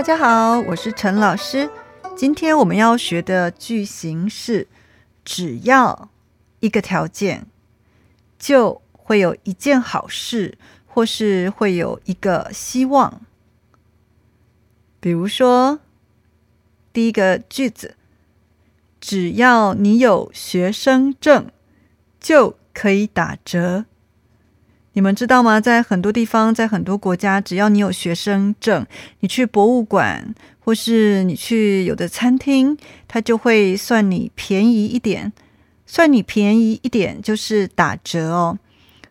大家好，我是陈老师。今天我们要学的句型是：只要一个条件，就会有一件好事，或是会有一个希望。比如说，第一个句子：只要你有学生证，就可以打折。你们知道吗？在很多地方，在很多国家，只要你有学生证，你去博物馆或是你去有的餐厅，它就会算你便宜一点。算你便宜一点就是打折哦。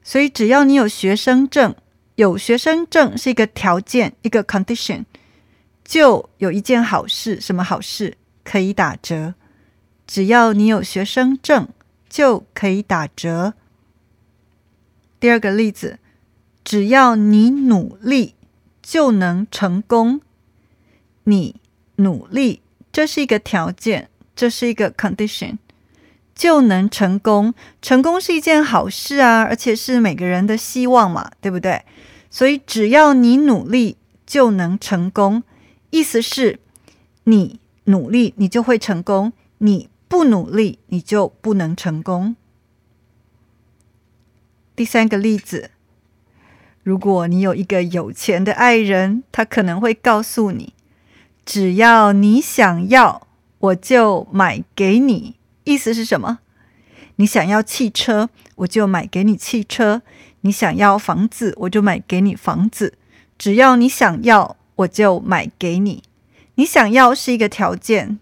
所以只要你有学生证，有学生证是一个条件，一个 condition，就有一件好事。什么好事？可以打折。只要你有学生证，就可以打折。第二个例子，只要你努力就能成功。你努力，这是一个条件，这是一个 condition，就能成功。成功是一件好事啊，而且是每个人的希望嘛，对不对？所以只要你努力就能成功，意思是你努力你就会成功，你不努力你就不能成功。第三个例子，如果你有一个有钱的爱人，他可能会告诉你：“只要你想要，我就买给你。”意思是什么？你想要汽车，我就买给你汽车；你想要房子，我就买给你房子。只要你想要，我就买给你。你想要是一个条件，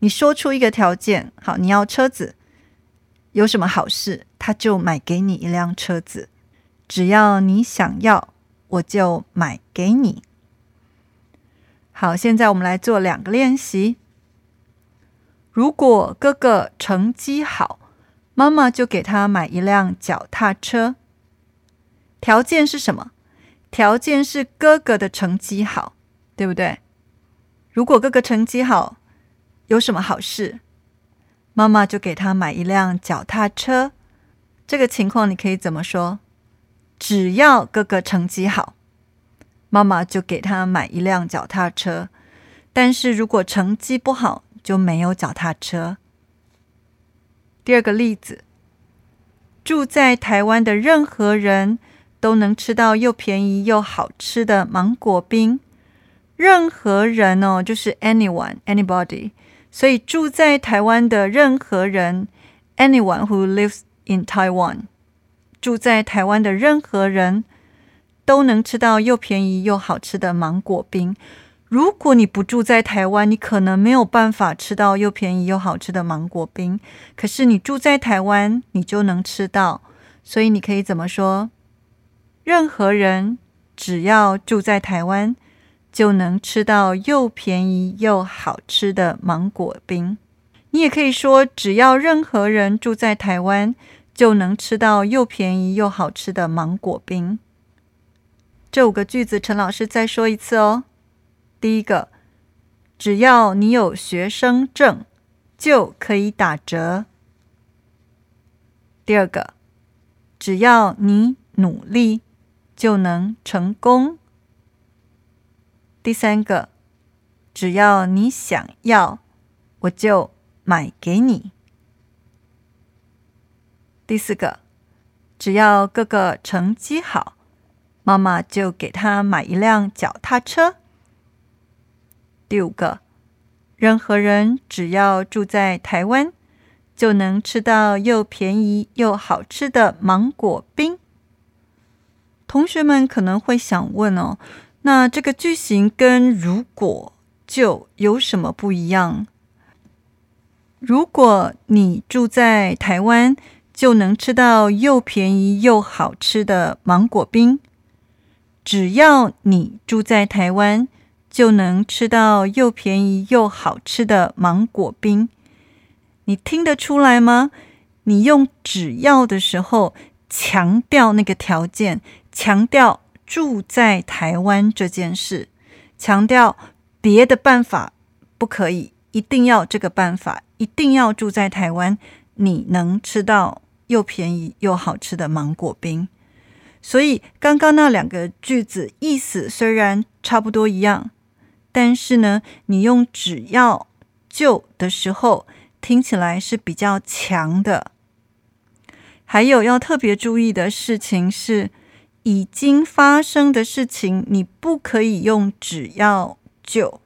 你说出一个条件，好，你要车子。有什么好事，他就买给你一辆车子。只要你想要，我就买给你。好，现在我们来做两个练习。如果哥哥成绩好，妈妈就给他买一辆脚踏车。条件是什么？条件是哥哥的成绩好，对不对？如果哥哥成绩好，有什么好事？妈妈就给他买一辆脚踏车。这个情况你可以怎么说？只要哥哥成绩好，妈妈就给他买一辆脚踏车。但是如果成绩不好，就没有脚踏车。第二个例子，住在台湾的任何人都能吃到又便宜又好吃的芒果冰。任何人哦，就是 anyone，anybody。所以住在台湾的任何人，anyone who lives in Taiwan，住在台湾的任何人都能吃到又便宜又好吃的芒果冰。如果你不住在台湾，你可能没有办法吃到又便宜又好吃的芒果冰。可是你住在台湾，你就能吃到。所以你可以怎么说？任何人只要住在台湾。就能吃到又便宜又好吃的芒果冰。你也可以说，只要任何人住在台湾，就能吃到又便宜又好吃的芒果冰。这五个句子，陈老师再说一次哦。第一个，只要你有学生证，就可以打折。第二个，只要你努力，就能成功。第三个，只要你想要，我就买给你。第四个，只要哥哥成绩好，妈妈就给他买一辆脚踏车。第五个，任何人只要住在台湾，就能吃到又便宜又好吃的芒果冰。同学们可能会想问哦。那这个句型跟如果就有什么不一样？如果你住在台湾，就能吃到又便宜又好吃的芒果冰。只要你住在台湾，就能吃到又便宜又好吃的芒果冰。你听得出来吗？你用“只要”的时候，强调那个条件，强调。住在台湾这件事，强调别的办法不可以，一定要这个办法，一定要住在台湾，你能吃到又便宜又好吃的芒果冰。所以刚刚那两个句子意思虽然差不多一样，但是呢，你用只要就的时候，听起来是比较强的。还有要特别注意的事情是，已经发生的事情，你不可以用只要就。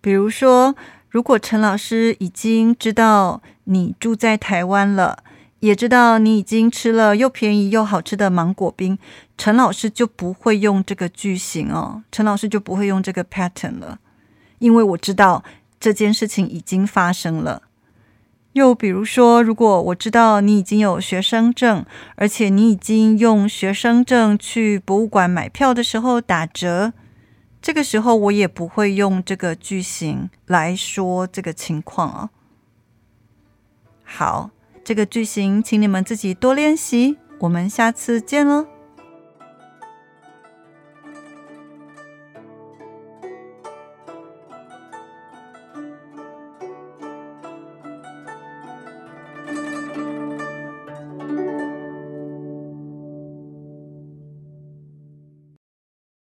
比如说，如果陈老师已经知道你住在台湾了，也知道你已经吃了又便宜又好吃的芒果冰，陈老师就不会用这个句型哦，陈老师就不会用这个 pattern 了，因为我知道这件事情已经发生了。又比如说，如果我知道你已经有学生证，而且你已经用学生证去博物馆买票的时候打折，这个时候我也不会用这个句型来说这个情况哦。好，这个句型请你们自己多练习，我们下次见喽。